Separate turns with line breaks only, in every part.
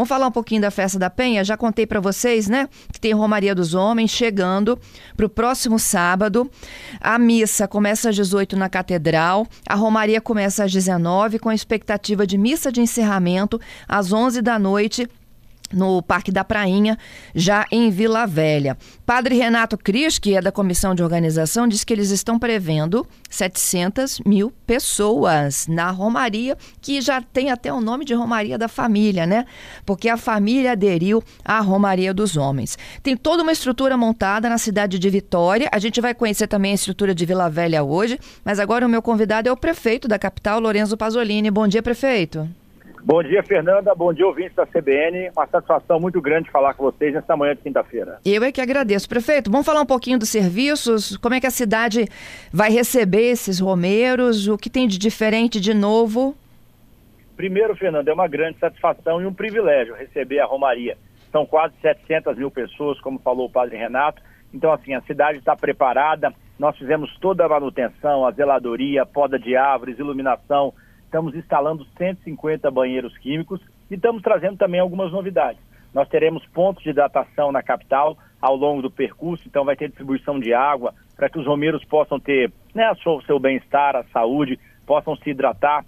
Vamos falar um pouquinho da Festa da Penha? Já contei para vocês, né? Que tem Romaria dos Homens chegando para o próximo sábado. A missa começa às 18 na Catedral, a Romaria começa às 19 com a expectativa de missa de encerramento às 11 da noite no Parque da Prainha, já em Vila Velha. Padre Renato Cris, que é da comissão de organização, diz que eles estão prevendo 700 mil pessoas na Romaria, que já tem até o nome de Romaria da Família, né? Porque a família aderiu à Romaria dos Homens. Tem toda uma estrutura montada na cidade de Vitória. A gente vai conhecer também a estrutura de Vila Velha hoje, mas agora o meu convidado é o prefeito da capital, Lorenzo Pasolini. Bom dia, prefeito.
Bom dia, Fernanda. Bom dia, ouvintes da CBN. Uma satisfação muito grande falar com vocês nesta manhã de quinta-feira.
Eu é que agradeço. Prefeito, vamos falar um pouquinho dos serviços, como é que a cidade vai receber esses romeiros, o que tem de diferente, de novo?
Primeiro, Fernanda, é uma grande satisfação e um privilégio receber a Romaria. São quase 700 mil pessoas, como falou o padre Renato. Então, assim, a cidade está preparada. Nós fizemos toda a manutenção, a zeladoria, poda de árvores, iluminação, estamos instalando 150 banheiros químicos e estamos trazendo também algumas novidades. Nós teremos pontos de hidratação na capital ao longo do percurso, então vai ter distribuição de água para que os romeiros possam ter né, o seu bem-estar, a saúde, possam se hidratar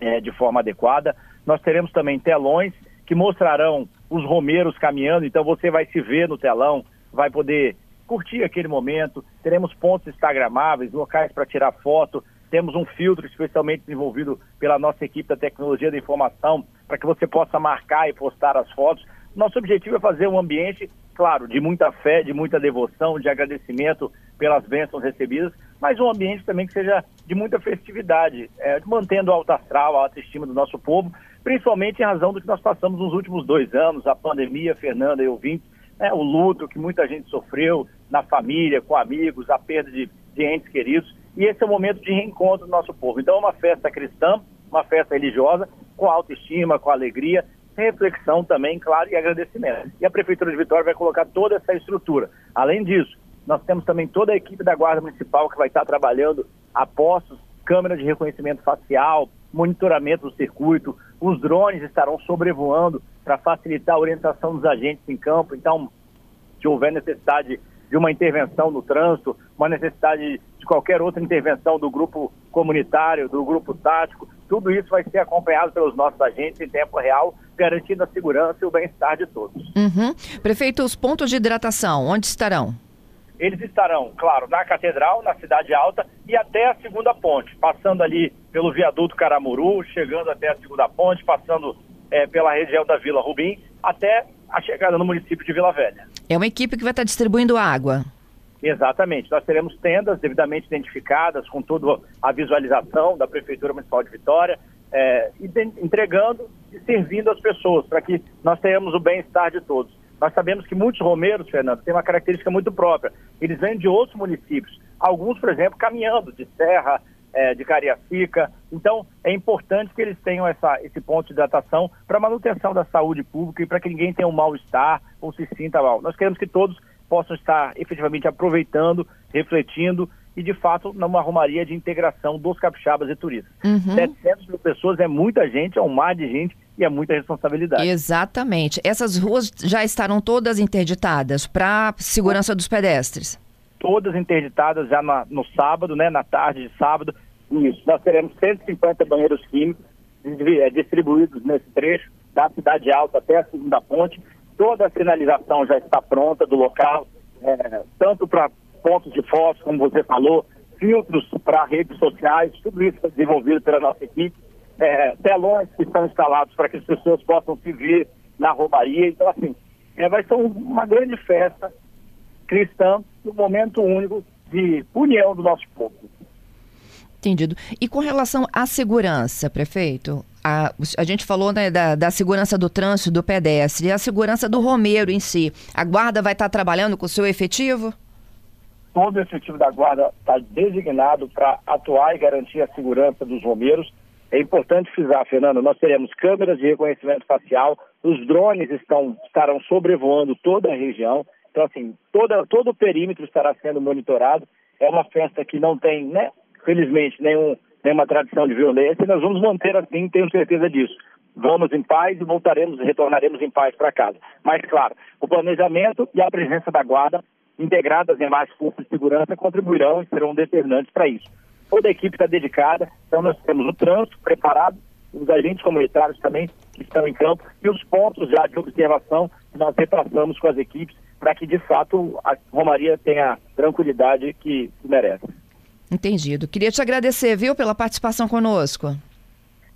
é, de forma adequada. Nós teremos também telões que mostrarão os romeiros caminhando, então você vai se ver no telão, vai poder curtir aquele momento. Teremos pontos instagramáveis, locais para tirar foto, temos um filtro especialmente desenvolvido pela nossa equipe da tecnologia da informação para que você possa marcar e postar as fotos. Nosso objetivo é fazer um ambiente, claro, de muita fé, de muita devoção, de agradecimento pelas bênçãos recebidas, mas um ambiente também que seja de muita festividade, é, mantendo o alto astral, a autoestima do nosso povo, principalmente em razão do que nós passamos nos últimos dois anos, a pandemia, Fernanda e ouvintes, né, o luto que muita gente sofreu na família, com amigos, a perda de, de entes queridos e esse é o momento de reencontro do nosso povo. Então é uma festa cristã, uma festa religiosa, com autoestima, com alegria, reflexão também, claro, e agradecimento. E a Prefeitura de Vitória vai colocar toda essa estrutura. Além disso, nós temos também toda a equipe da Guarda Municipal que vai estar trabalhando a postos, câmera de reconhecimento facial, monitoramento do circuito, os drones estarão sobrevoando para facilitar a orientação dos agentes em campo. Então, se houver necessidade de uma intervenção no trânsito, uma necessidade de qualquer outra intervenção do grupo comunitário, do grupo tático, tudo isso vai ser acompanhado pelos nossos agentes em tempo real, garantindo a segurança e o bem-estar de todos.
Uhum. Prefeito, os pontos de hidratação, onde estarão?
Eles estarão, claro, na Catedral, na Cidade Alta e até a segunda ponte, passando ali pelo viaduto Caramuru, chegando até a segunda ponte, passando é, pela região da Vila Rubim, até a chegada no município de Vila Velha.
É uma equipe que vai estar distribuindo água.
Exatamente. Nós teremos tendas devidamente identificadas, com toda a visualização da Prefeitura Municipal de Vitória, é, entregando e servindo as pessoas, para que nós tenhamos o bem-estar de todos. Nós sabemos que muitos romeiros, Fernando, têm uma característica muito própria. Eles vêm de outros municípios. Alguns, por exemplo, caminhando de Serra, é, de Cariacica. Então, é importante que eles tenham essa, esse ponto de hidratação para manutenção da saúde pública e para que ninguém tenha um mal-estar ou se sinta mal. Nós queremos que todos possam estar efetivamente aproveitando, refletindo e, de fato, numa romaria de integração dos capixabas e turistas. Uhum. 700 mil pessoas é muita gente, é um mar de gente e é muita responsabilidade.
Exatamente. Essas ruas já estarão todas interditadas para segurança dos pedestres?
todas interditadas já na, no sábado, né, na tarde de sábado. Isso, nós teremos 150 banheiros químicos é, distribuídos nesse trecho, da Cidade Alta até a segunda ponte. Toda a sinalização já está pronta do local, é, tanto para pontos de fotos, como você falou, filtros para redes sociais, tudo isso foi desenvolvido pela nossa equipe. É, telões que estão instalados para que as pessoas possam se ver na romaria. Então, assim, é, vai ser uma grande festa cristã, um momento único de união do nosso povo.
Entendido. E com relação à segurança, prefeito, a, a gente falou né, da, da, segurança do trânsito, do pedestre, e a segurança do romeiro em si. A guarda vai estar trabalhando com o seu efetivo?
Todo o efetivo da guarda está designado para atuar e garantir a segurança dos romeiros. É importante frisar, Fernando, nós teremos câmeras de reconhecimento facial, os drones estão, estarão sobrevoando toda a região, então, assim, toda, todo o perímetro estará sendo monitorado. É uma festa que não tem, né, felizmente, nenhum, nenhuma tradição de violência e nós vamos manter assim, tenho certeza disso. vamos em paz e voltaremos retornaremos em paz para casa. Mas, claro, o planejamento e a presença da guarda integradas em mais forças de segurança contribuirão e serão determinantes para isso. Toda a equipe está dedicada, então nós temos o trânsito preparado, os agentes comunitários também que estão em campo e os pontos já de observação que nós repassamos com as equipes para que, de fato, a Romaria tenha a tranquilidade que merece.
Entendido. Queria te agradecer, viu, pela participação conosco.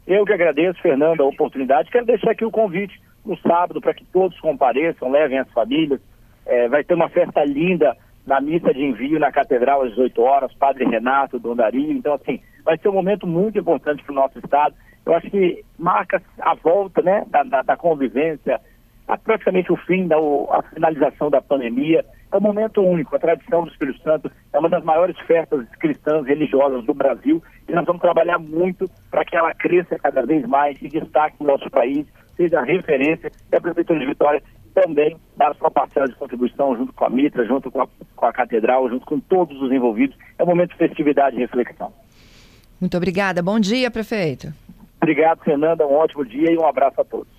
Eu que agradeço, Fernando, a oportunidade. Quero deixar aqui o convite no sábado para que todos compareçam, levem as famílias. É, vai ter uma festa linda na missa de envio na Catedral às 18 horas, Padre Renato, Dom Dario. Então, assim, vai ser um momento muito importante para o nosso Estado. Eu acho que marca a volta né, da, da, da convivência, praticamente o fim, da a finalização da pandemia. É um momento único. A tradição do Espírito Santo é uma das maiores festas cristãs religiosas do Brasil e nós vamos trabalhar muito para que ela cresça cada vez mais e destaque o nosso país, seja referência e a Prefeitura de Vitória também dar sua parcela de contribuição junto com a Mitra, junto com a, com a Catedral, junto com todos os envolvidos. É um momento de festividade e reflexão.
Muito obrigada. Bom dia, prefeito.
Obrigado, Fernanda. Um ótimo dia e um abraço a todos.